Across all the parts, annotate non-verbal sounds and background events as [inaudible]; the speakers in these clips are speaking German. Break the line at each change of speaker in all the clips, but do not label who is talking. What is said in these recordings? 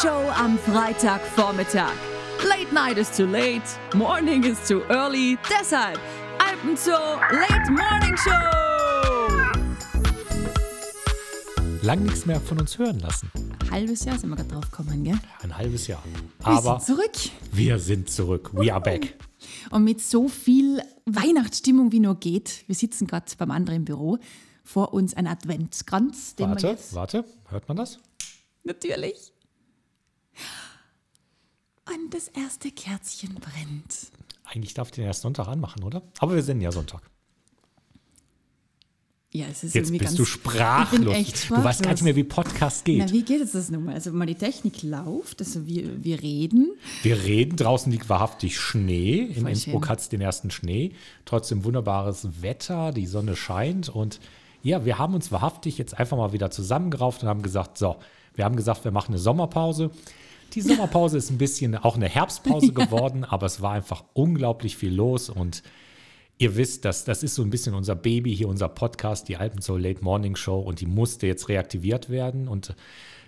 Show am Freitagvormittag. Late night is too late, morning is too early. Deshalb Alpenzoo Late Morning Show.
Lang nichts mehr von uns hören lassen.
Halbes Jahr sind wir gerade drauf gekommen, gell?
Ein halbes Jahr.
Wir
Aber
sind zurück.
wir sind zurück. We are back.
Und mit so viel Weihnachtsstimmung wie nur geht. Wir sitzen gerade beim anderen Büro. Vor uns ein Adventskranz, den wir
Warte,
jetzt
warte. Hört man das?
Natürlich. Und das erste Kerzchen brennt.
Eigentlich darf ich den erst Sonntag anmachen, oder? Aber wir sind ja Sonntag.
Ja, es ist
Jetzt bist
ganz,
du sprachlos.
echt
Du weißt gar nicht
sprachlos.
mehr, wie Podcast geht.
Na, wie geht es das nun mal? Also mal die Technik läuft, also wir, wir reden.
Wir reden, draußen liegt wahrhaftig Schnee. In
Voll
Innsbruck hat es den ersten Schnee. Trotzdem wunderbares Wetter, die Sonne scheint. Und ja, wir haben uns wahrhaftig jetzt einfach mal wieder zusammengerauft und haben gesagt, so, wir haben gesagt, wir machen eine Sommerpause. Die Sommerpause ist ein bisschen auch eine Herbstpause [laughs] geworden, aber es war einfach unglaublich viel los und Ihr wisst, dass das ist so ein bisschen unser Baby hier, unser Podcast, die Alpenzoll Late Morning Show und die musste jetzt reaktiviert werden. Und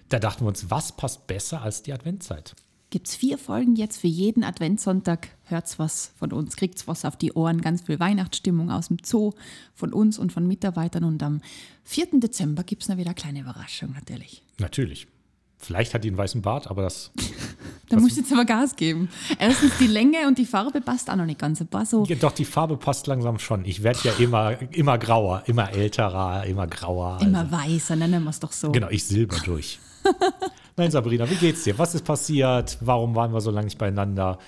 da dachten wir uns, was passt besser als die Adventzeit?
Gibt es vier Folgen jetzt für jeden Adventssonntag. Hört's was von uns, kriegt's was auf die Ohren, ganz viel Weihnachtsstimmung aus dem Zoo von uns und von Mitarbeitern. Und am 4. Dezember gibt es dann wieder eine kleine Überraschung natürlich.
Natürlich. Vielleicht hat die einen weißen Bart, aber das. [laughs]
Da musst du jetzt aber Gas geben. Erstens die Länge und die Farbe passt auch noch nicht ganz. Ein paar so
Ja, doch, die Farbe passt langsam schon. Ich werde ja immer, immer grauer, immer älterer, immer grauer.
immer
also,
weißer, nennen wir es doch so.
genau, ich silber durch. [laughs] Nein, Sabrina, wie geht's dir? Was ist passiert? Warum waren wir so lange nicht beieinander?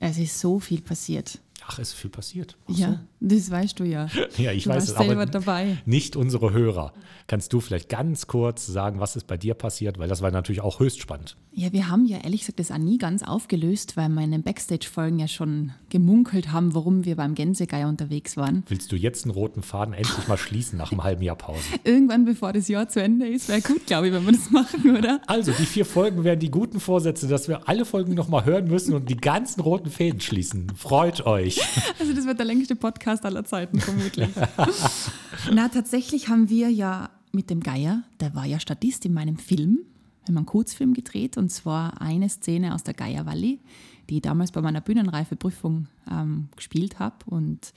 Es ist so viel passiert.
Ach, ist viel passiert. Ach
Ja, das weißt du ja.
Ja, ich
du
weiß
warst
es, aber
dabei.
nicht unsere Hörer. Kannst du vielleicht ganz kurz sagen, was ist bei dir passiert? Weil das war natürlich auch höchst spannend.
Ja, wir haben ja ehrlich gesagt das auch nie ganz aufgelöst, weil wir in den Backstage-Folgen ja schon gemunkelt haben, warum wir beim Gänsegeier unterwegs waren.
Willst du jetzt einen roten Faden endlich mal schließen nach einem halben Jahr Pause? [laughs]
Irgendwann, bevor das Jahr zu Ende ist, wäre gut, glaube ich, wenn wir das machen, oder?
Also, die vier Folgen wären die guten Vorsätze, dass wir alle Folgen nochmal hören müssen und die ganzen roten Fäden schließen. Freut euch.
Also das wird der längste Podcast aller Zeiten, vermutlich. [laughs] Na, tatsächlich haben wir ja mit dem Geier, der war ja Statist in meinem Film, wir haben einen Kurzfilm gedreht und zwar eine Szene aus der Geier Valley, die ich damals bei meiner Bühnenreifeprüfung ähm, gespielt habe und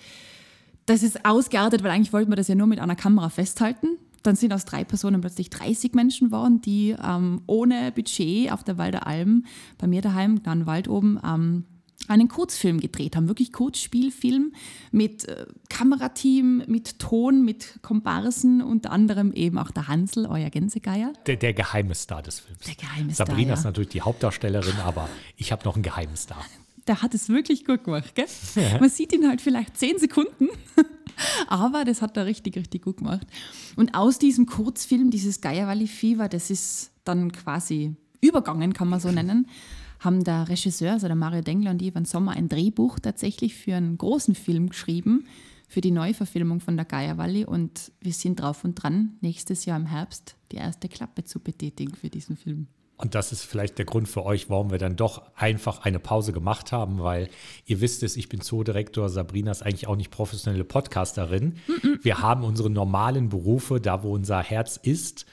das ist ausgeartet, weil eigentlich wollten wir das ja nur mit einer Kamera festhalten. Dann sind aus drei Personen plötzlich 30 Menschen geworden, die ähm, ohne Budget auf der Walder Alm bei mir daheim, dann Wald oben, ähm, einen Kurzfilm gedreht haben. Wirklich Kurzspielfilm mit äh, Kamerateam, mit Ton, mit Komparsen, unter anderem eben auch der Hansel, euer Gänsegeier.
Der, der geheime Star des Films.
Der geheime Star,
Sabrina
ja.
ist natürlich die Hauptdarstellerin, aber ich habe noch einen geheimen Star.
der hat es wirklich gut gemacht. Gell? Man sieht ihn halt vielleicht zehn Sekunden, [laughs] aber das hat er richtig, richtig gut gemacht. Und aus diesem Kurzfilm, dieses Geier Valley Fever, das ist dann quasi übergangen, kann man so nennen, haben der Regisseur, also der Mario Dengler und Ivan Sommer, ein Drehbuch tatsächlich für einen großen Film geschrieben, für die Neuverfilmung von der Geier Valley. Und wir sind drauf und dran, nächstes Jahr im Herbst die erste Klappe zu betätigen für diesen Film.
Und das ist vielleicht der Grund für euch, warum wir dann doch einfach eine Pause gemacht haben, weil ihr wisst es, ich bin Zoodirektor, Sabrina ist eigentlich auch nicht professionelle Podcasterin. Wir haben unsere normalen Berufe, da wo unser Herz ist.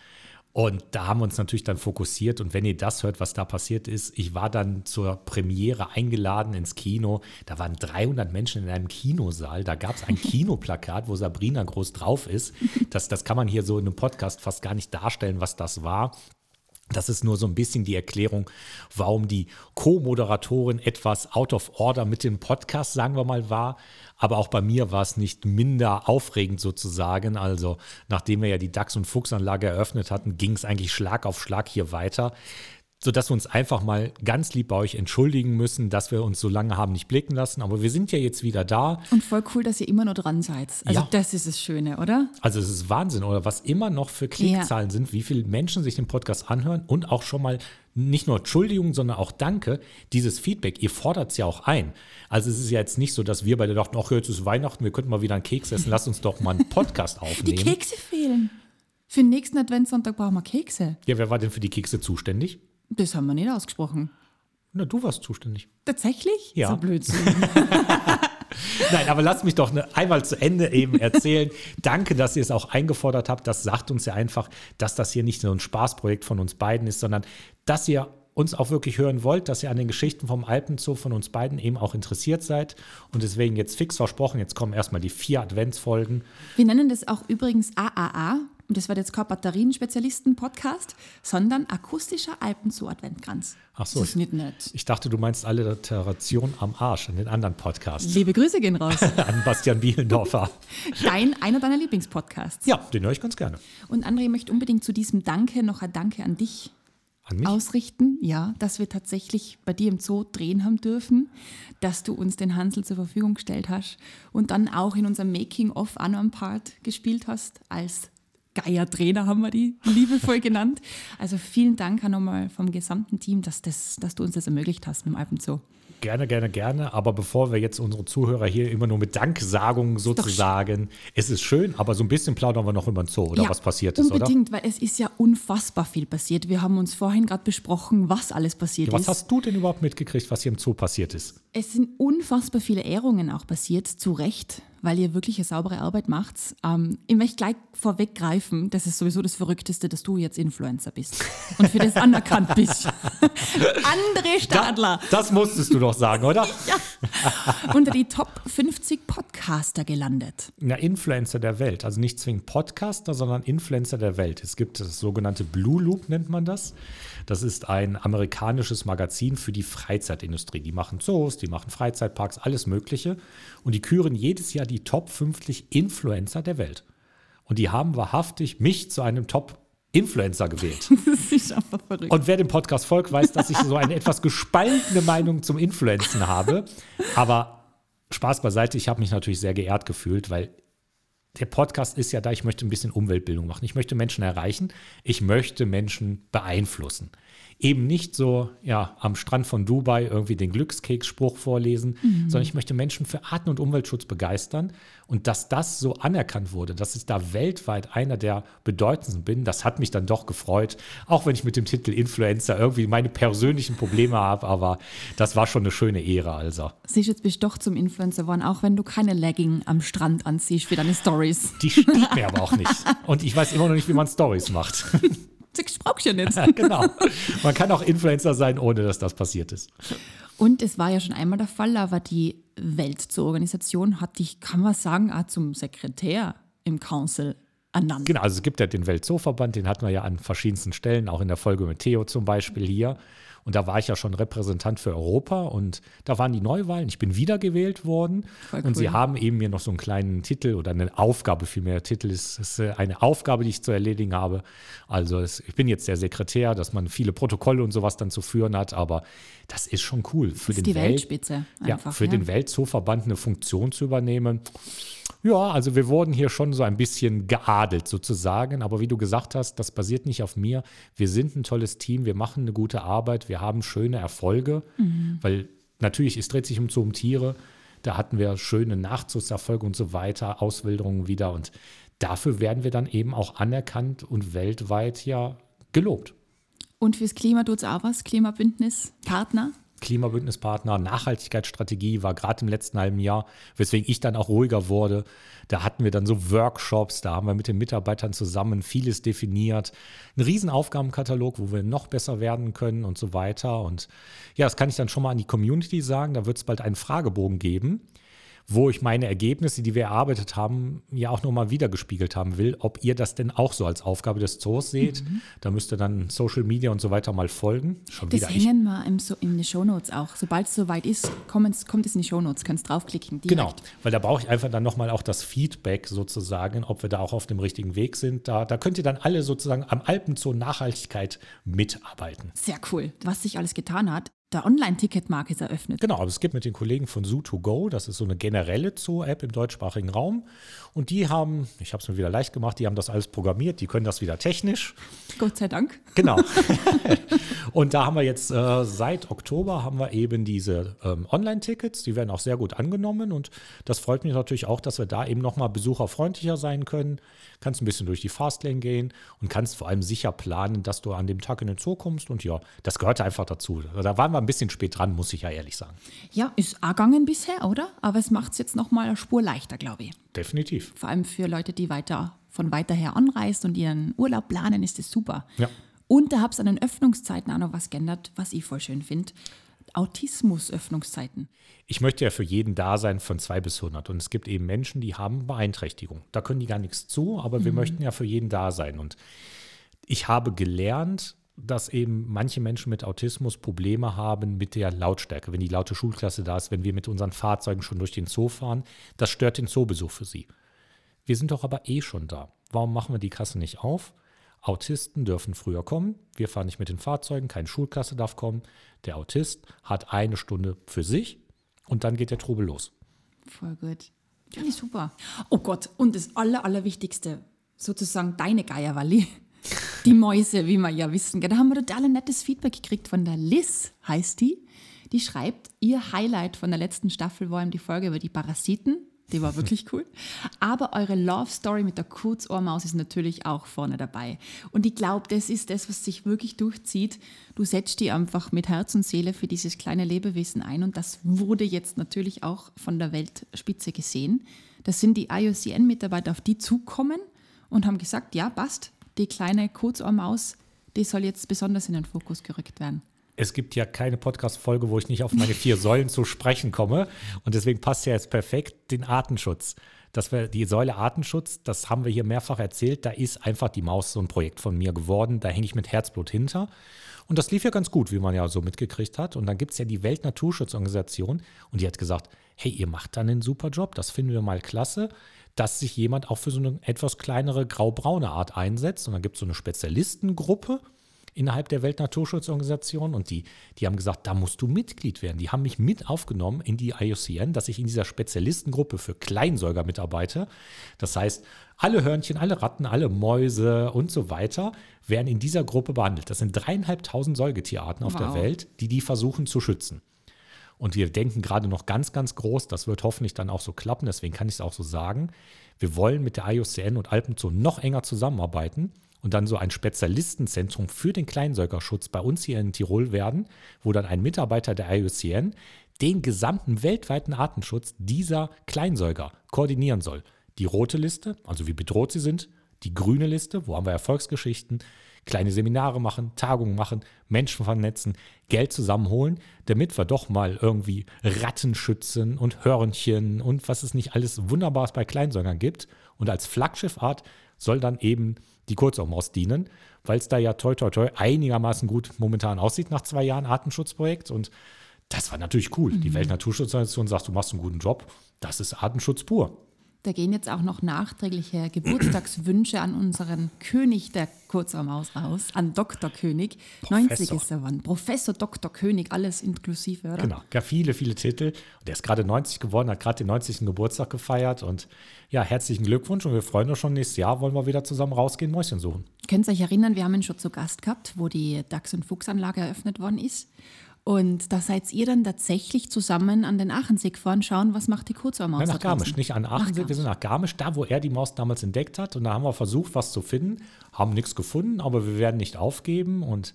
Und da haben wir uns natürlich dann fokussiert. Und wenn ihr das hört, was da passiert ist, ich war dann zur Premiere eingeladen ins Kino. Da waren 300 Menschen in einem Kinosaal. Da gab es ein [laughs] Kinoplakat, wo Sabrina groß drauf ist. Das, das kann man hier so in einem Podcast fast gar nicht darstellen, was das war. Das ist nur so ein bisschen die Erklärung, warum die Co-Moderatorin etwas out of order mit dem Podcast, sagen wir mal, war. Aber auch bei mir war es nicht minder aufregend sozusagen. Also nachdem wir ja die DAX- und Fuchsanlage eröffnet hatten, ging es eigentlich Schlag auf Schlag hier weiter. Sodass wir uns einfach mal ganz lieb bei euch entschuldigen müssen, dass wir uns so lange haben nicht blicken lassen. Aber wir sind ja jetzt wieder da.
Und voll cool, dass ihr immer noch dran seid. Also
Ja.
das ist das Schöne, oder?
Also es ist Wahnsinn, oder was immer noch für Klickzahlen sind, wie viele Menschen sich den Podcast anhören und auch schon mal nicht nur Entschuldigung, sondern auch Danke, dieses Feedback, ihr fordert es ja auch ein. Also es ist ja jetzt nicht so, dass wir beide dachten, ach, jetzt ist Weihnachten, wir könnten mal wieder einen Keks essen, lasst uns doch mal einen Podcast [laughs]
Die
aufnehmen.
Kekse fehlen. Für den nächsten Adventssonntag brauchen wir Kekse.
Ja, wer war denn für die Kekse zuständig?
Das haben wir nicht ausgesprochen.
Na, du warst zuständig.
Tatsächlich?
Ja.
So Blödsinn. [laughs] [laughs]
Nein, aber lasst mich doch einmal zu Ende eben erzählen. Danke, dass ihr es auch eingefordert habt. Das sagt uns ja einfach, dass das hier nicht nur ein Spaßprojekt von uns beiden ist, sondern dass ihr uns auch wirklich hören wollt, dass ihr an den Geschichten vom Alpenzoo von uns beiden eben auch interessiert seid. Und deswegen jetzt fix versprochen, jetzt kommen erstmal die vier Adventsfolgen.
Wir nennen das auch übrigens AAA. Und das war jetzt kein Batterienspezialisten-Podcast, sondern akustischer Alpenzoo-Adventkranz.
Ach so.
Das ist nicht nett.
Ich dachte, du meinst Alliteration am Arsch an den anderen Podcasts.
Liebe Grüße gehen raus. [laughs]
an Bastian Bielendorfer. [laughs]
Dein, einer deiner Lieblingspodcasts.
Ja, den höre ich ganz gerne.
Und André möchte unbedingt zu diesem Danke noch ein Danke an dich
An mich?
ausrichten, ja, dass wir tatsächlich bei dir im Zoo drehen haben dürfen, dass du uns den Hansel zur Verfügung gestellt hast und dann auch in unserem Making-of einen Part gespielt hast als Geier-Trainer, haben wir die liebevoll genannt. Also vielen Dank nochmal vom gesamten Team, dass, das, dass du uns das ermöglicht hast mit dem Alpenzoo.
Gerne, gerne, gerne. Aber bevor wir jetzt unsere Zuhörer hier immer nur mit Danksagungen sozusagen, es ist schön, aber so ein bisschen plaudern wir noch über den Zoo oder
Ja,
was passiert ist, oder?
Unbedingt, weil es ist ja unfassbar viel passiert. Wir haben uns vorhin gerade besprochen, was alles passiert
Was
ist.
hast du denn überhaupt mitgekriegt, was hier im Zoo passiert ist?
Es sind unfassbar viele Ehrungen auch passiert, zu Recht, weil ihr wirklich eine saubere Arbeit macht. Ähm, ich möchte gleich vorweggreifen, das ist sowieso das Verrückteste, dass du jetzt Influencer bist [laughs] und für das anerkannt bist. [laughs] André Stadler,
Das musstest du doch sagen, oder? [laughs]
unter die Top 50 Podcaster gelandet.
Na, Influencer der Welt. Also nicht zwingend Podcaster, sondern Influencer der Welt. Es gibt das sogenannte Blue Loop, nennt man das. Das ist ein amerikanisches Magazin für die Freizeitindustrie. Die machen Zoos, die machen Freizeitparks, alles Mögliche. Und die küren jedes Jahr die Top 50 Influencer der Welt. Und die haben wahrhaftig mich zu einem Top Influencer gewählt. [laughs]
Das ist einfach verrückt.
Und wer dem Podcast folgt, weiß, dass ich so eine etwas gespaltene Meinung zum Influenzen habe. Aber Spaß beiseite, ich habe mich natürlich sehr geehrt gefühlt, weil der Podcast ist ja da, ich möchte ein bisschen Umweltbildung machen. Ich möchte Menschen erreichen, ich möchte Menschen beeinflussen. Eben nicht so, ja, am Strand von Dubai irgendwie den Glückskeksspruch vorlesen, sondern ich möchte Menschen für Arten- und Umweltschutz begeistern. Und dass das so anerkannt wurde, dass ich da weltweit einer der bedeutendsten bin, das hat mich dann doch gefreut. Auch wenn ich mit dem Titel Influencer irgendwie meine persönlichen Probleme [laughs] habe, aber das war schon eine schöne Ehre, also.
Siehst, jetzt bist du doch zum Influencer geworden, auch wenn du keine Legging am Strand anziehst für deine Stories.
Die steht mir aber auch nicht. Und ich weiß immer noch nicht, wie man Stories macht. [laughs]
Du ja nicht.
genau. Man kann auch Influencer sein, ohne dass das passiert ist.
Und es war ja schon einmal der Fall, aber die Weltzoo-Organisation hat dich, kann man sagen, auch zum Sekretär im Council ernannt.
Genau, also es gibt ja den Weltzooverband, den hatten wir ja an verschiedensten Stellen, auch in der Folge mit Theo zum Beispiel hier. Und da war ich ja schon Repräsentant für Europa und da waren die Neuwahlen. Ich bin wiedergewählt worden
Voll
und sie haben eben mir noch so einen kleinen Titel oder eine Aufgabe vielmehr. Titel ist, ist äh, eine Aufgabe, die ich zu erledigen habe. Also es, ich bin jetzt der Sekretär, dass man viele Protokolle und sowas dann zu führen hat, aber das ist schon cool für
ist
den
die
Welt,
Weltspitze
ja,
einfach.
für den Weltzooverband eine Funktion zu übernehmen. Ja, also wir wurden hier schon so ein bisschen geadelt sozusagen, aber wie du gesagt hast, das basiert nicht auf mir. Wir sind ein tolles Team, wir machen eine gute Arbeit, wir haben schöne Erfolge, weil natürlich, es dreht sich um so um Tiere. Da hatten wir schöne Nachzugserfolge und so weiter, Auswilderungen wieder und dafür werden wir dann eben auch anerkannt und weltweit ja gelobt.
Und fürs Klima tut es auch was, Klimabündnis, Partner.
Klimabündnispartner, Nachhaltigkeitsstrategie war gerade im letzten halben Jahr, weswegen ich dann auch ruhiger wurde. Da hatten wir dann so Workshops, da haben wir mit den Mitarbeitern zusammen vieles definiert. Ein riesen Aufgabenkatalog, wo wir noch besser werden können und so weiter. Und ja, das kann ich dann schon mal an die Community sagen. Da wird es bald einen Fragebogen geben, wo ich meine Ergebnisse, die wir erarbeitet haben, ja auch nochmal wiedergespiegelt haben will, ob ihr das denn auch so als Aufgabe des Zoos seht. Da müsst ihr dann Social Media und so weiter mal folgen. Schon
Das
wieder
hängen wir im, so in den Shownotes auch. Sobald es soweit ist, kommt, kommt es in die Shownotes, könnt draufklicken. Direkt.
Genau, weil da brauche ich einfach dann nochmal auch das Feedback sozusagen, ob wir da auch auf dem richtigen Weg sind. Da, da könnt ihr dann alle sozusagen am Alpenzoo Nachhaltigkeit mitarbeiten.
Sehr cool, was sich alles getan hat. Der Online-Ticketmarkt ist eröffnet.
Genau, aber es gibt mit den Kollegen von Zoo2Go, das ist so eine generelle Zoo-App im deutschsprachigen Raum. Und die haben, ich habe es mir wieder leicht gemacht, die haben das alles programmiert, die können das wieder technisch.
Gott sei Dank.
Genau. [laughs] und da haben wir jetzt äh, seit Oktober haben wir eben diese ähm, Online-Tickets, die werden auch sehr gut angenommen und das freut mich natürlich auch, dass wir da eben nochmal besucherfreundlicher sein können. Kannst ein bisschen durch die Fastlane gehen und kannst vor allem sicher planen, dass du an dem Tag in den Zoo kommst und ja, das gehörte einfach dazu. Da waren wir ein bisschen spät dran, muss ich ja ehrlich sagen.
Ja, ist auch gegangen bisher, oder? Aber es macht es jetzt nochmal eine Spur leichter, glaube ich.
Definitiv.
Vor allem für Leute, die weiter von weiter her anreist und ihren Urlaub planen, ist das super.
Ja.
Und da habe ich an den Öffnungszeiten auch noch was geändert, was ich voll schön finde. Autismus-Öffnungszeiten.
Ich möchte ja für jeden da sein von 2 bis 100. Und es gibt eben Menschen, die haben Beeinträchtigung. Da können die gar nichts zu, aber wir
Mhm.
möchten ja für jeden da sein. Und ich habe gelernt, dass eben manche Menschen mit Autismus Probleme haben mit der Lautstärke. Wenn die laute Schulklasse da ist, wenn wir mit unseren Fahrzeugen schon durch den Zoo fahren, das stört den Zoobesuch für sie. Wir sind doch aber eh schon da. Warum machen wir die Kasse nicht auf? Autisten dürfen früher kommen. Wir fahren nicht mit den Fahrzeugen, keine Schulklasse darf kommen. Der Autist hat eine Stunde für sich und dann geht der Trubel los.
Voll gut. Finde ich super. Oh Gott, und das Aller, Allerwichtigste, sozusagen deine Geierwalli. Die Mäuse, wie wir ja wissen. Da haben wir total ein nettes Feedback gekriegt von der Liz, heißt die. Die schreibt, ihr Highlight von der letzten Staffel war eben die Folge über die Parasiten. Die war wirklich cool. Aber eure Love Story mit der Kurzohrmaus ist natürlich auch vorne dabei. Und ich glaube, das ist das, was sich wirklich durchzieht. Du setzt die einfach mit Herz und Seele für dieses kleine Lebewesen ein. Und das wurde jetzt natürlich auch von der Weltspitze gesehen. Das sind die IUCN-Mitarbeiter, auf die zukommen und haben gesagt, ja, passt, die kleine Kurzohrmaus, die soll jetzt besonders in den Fokus gerückt werden.
Es gibt ja keine Podcast-Folge, wo ich nicht auf meine vier Säulen zu sprechen komme. Und deswegen passt ja jetzt perfekt den Artenschutz. Dass wir die Säule Artenschutz, das haben wir hier mehrfach erzählt, da ist einfach die Maus so ein Projekt von mir geworden. Da hänge ich mit Herzblut hinter. Und das lief ja ganz gut, wie man ja so mitgekriegt hat. Und dann gibt es ja die Weltnaturschutzorganisation und die hat gesagt, hey, ihr macht da einen super Job, das finden wir mal klasse, dass sich jemand auch für so eine etwas kleinere grau-braune Art einsetzt. Und dann gibt es so eine Spezialistengruppe, innerhalb der Weltnaturschutzorganisation und die, die haben gesagt, da musst du Mitglied werden. Die haben mich mit aufgenommen in die IUCN, dass ich in dieser Spezialistengruppe für Kleinsäuger mitarbeite. Das heißt, alle Hörnchen, alle Ratten, alle Mäuse und so weiter werden in dieser Gruppe behandelt. Das sind dreieinhalbtausend Säugetierarten auf der
Wow.
Welt, die die versuchen zu schützen. Und wir denken gerade noch ganz, ganz groß. Das wird hoffentlich dann auch so klappen. Deswegen kann ich es auch so sagen. Wir wollen mit der IUCN und Alpenzoo noch enger zusammenarbeiten und dann so ein Spezialistenzentrum für den Kleinsäugerschutz bei uns hier in Tirol werden, wo dann ein Mitarbeiter der IUCN den gesamten weltweiten Artenschutz dieser Kleinsäuger koordinieren soll. Die rote Liste, also wie bedroht sie sind, die grüne Liste, wo haben wir Erfolgsgeschichten, kleine Seminare machen, Tagungen machen, Menschen vernetzen, Geld zusammenholen, damit wir doch mal irgendwie Ratten schützen und Hörnchen und was es nicht alles Wunderbares bei Kleinsäugern gibt. Und als Flaggschiffart soll dann eben die Kurzohrmaus dienen, weil es da ja toi toi toi einigermaßen gut momentan aussieht nach zwei Jahren Artenschutzprojekt. Und das war natürlich cool. Die Weltnaturschutzorganisation sagt, du machst einen guten Job. Das ist Artenschutz pur.
Da gehen jetzt auch noch nachträgliche Geburtstagswünsche an unseren König der Kurzarmaus raus, an Dr. König. 90
Professor.
ist er wann. Professor Dr. König, alles inklusive, oder?
Genau, gab viele, viele Titel. Und der ist gerade 90 geworden, hat gerade den 90. Geburtstag gefeiert. Und ja, herzlichen Glückwunsch. Und wir freuen uns schon, nächstes Jahr wollen wir wieder zusammen rausgehen, Mäuschen suchen.
Könnt ihr euch erinnern, wir haben ihn schon zu Gast gehabt, wo die Dachs- und Fuchsanlage eröffnet worden ist. Und da seid ihr dann tatsächlich zusammen an den Aachensee gefahren, schauen, was macht die Kurzarmaus
Nein, nach Garmisch,
draußen?
nicht an Aachen.
Nach
Wir sind nach Garmisch, da, wo er die Maus damals entdeckt hat. Und da haben wir versucht, was zu finden. Haben nichts gefunden, aber wir werden nicht aufgeben. Und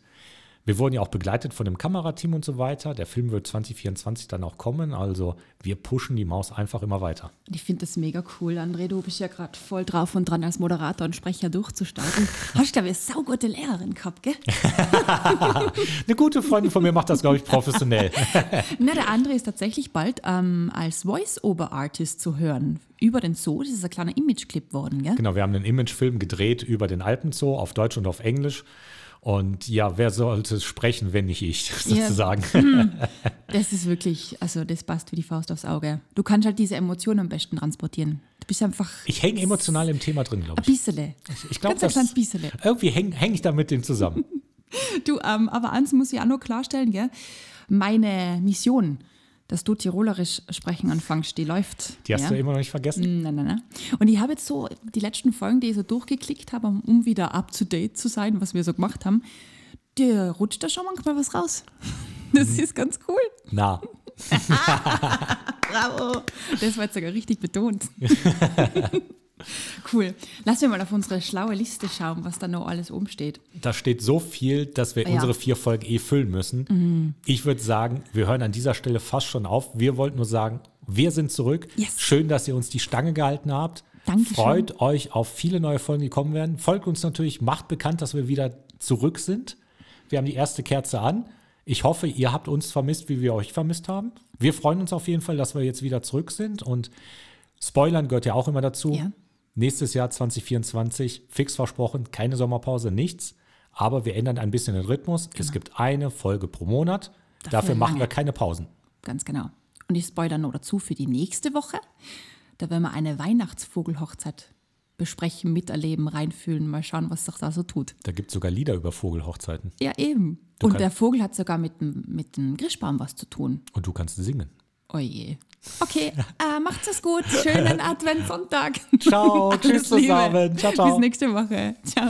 wir wurden ja auch begleitet von dem Kamerateam und so weiter. Der Film wird 2024 dann auch kommen. Also wir pushen die Maus einfach immer weiter.
Ich finde das mega cool, André. Du bist ja gerade voll drauf und dran, als Moderator und Sprecher durchzustarten. [laughs] Hast, glaube ich, eine saugute Lehrerin gehabt, gell? [laughs]
Eine gute Freundin von mir macht das, glaube ich, professionell. [laughs]
Na, der André ist tatsächlich bald ähm, als Voice-Over-Artist zu hören. Über den Zoo, das ist ein kleiner Image-Clip worden, gell?
Genau, wir haben einen Imagefilm gedreht über den Alpenzoo auf Deutsch und auf Englisch. Und ja, wer sollte es sprechen, wenn nicht ich, [laughs]
Ja.
sozusagen. [laughs]
Das ist wirklich, also das passt wie die Faust aufs Auge. Du kannst halt diese Emotionen am besten transportieren. Du bist einfach
Ich hänge emotional im Thema drin, glaube
ein
ich.
bisschen.
Ich glaube,
Ganz ein kleines bisschen.
irgendwie hänge häng ich da mit dem zusammen. [laughs]
Du, ähm, aber eins muss ich auch noch klarstellen, gell? Meine Mission, dass du Tirolerisch sprechen anfängst, die läuft.
Die hast
ja?
du immer noch nicht vergessen.
Nein, nein, nein. Und ich habe jetzt so die letzten Folgen, die ich so durchgeklickt habe, um- um wieder up to date zu sein, was wir so gemacht haben, dir rutscht da schon manchmal was raus. [laughs] Das
Mhm.
ist ganz cool.
Na, [laughs]
Bravo. Das war jetzt sogar richtig betont. [laughs] cool. Lass wir mal auf unsere schlaue Liste schauen, was da noch alles oben steht.
da steht so viel, dass wir
Ja. Mhm.
unsere vier Folgen eh füllen müssen. Ich würde sagen, wir hören an dieser Stelle fast schon auf. Wir wollten nur sagen, wir sind zurück.
Yes.
Schön, dass ihr uns die Stange gehalten habt.
Dankeschön.
Freut euch auf viele neue Folgen, die kommen werden. Folgt uns natürlich, macht bekannt, dass wir wieder zurück sind. Wir haben die erste Kerze an. Ich hoffe, ihr habt uns vermisst, wie wir euch vermisst haben. Wir freuen uns auf jeden Fall, dass wir jetzt wieder zurück sind. Und Spoilern gehört ja auch immer dazu.
Ja.
Nächstes Jahr 2024, fix versprochen, keine Sommerpause, nichts. Aber wir ändern ein bisschen den Rhythmus. Es gibt eine Folge pro Monat.
Dafür
Dafür machen
lange.
wir keine Pausen.
Ganz genau. Und ich spoilere noch dazu für die nächste Woche. Da werden wir eine Weihnachtsvogelhochzeit besprechen, miterleben, reinfühlen, mal schauen, was sich da so tut.
Da gibt es sogar Lieder über Vogelhochzeiten.
Ja, eben.
Du
Und der Vogel hat sogar mit dem, mit dem Grischbaum was zu tun.
Und du kannst singen.
Oje. Okay, äh, macht's es gut. Schönen Adventssonntag.
Ciao, tschüss
Liebe.
zusammen. Ciao, ciao.
Bis nächste Woche. Ciao.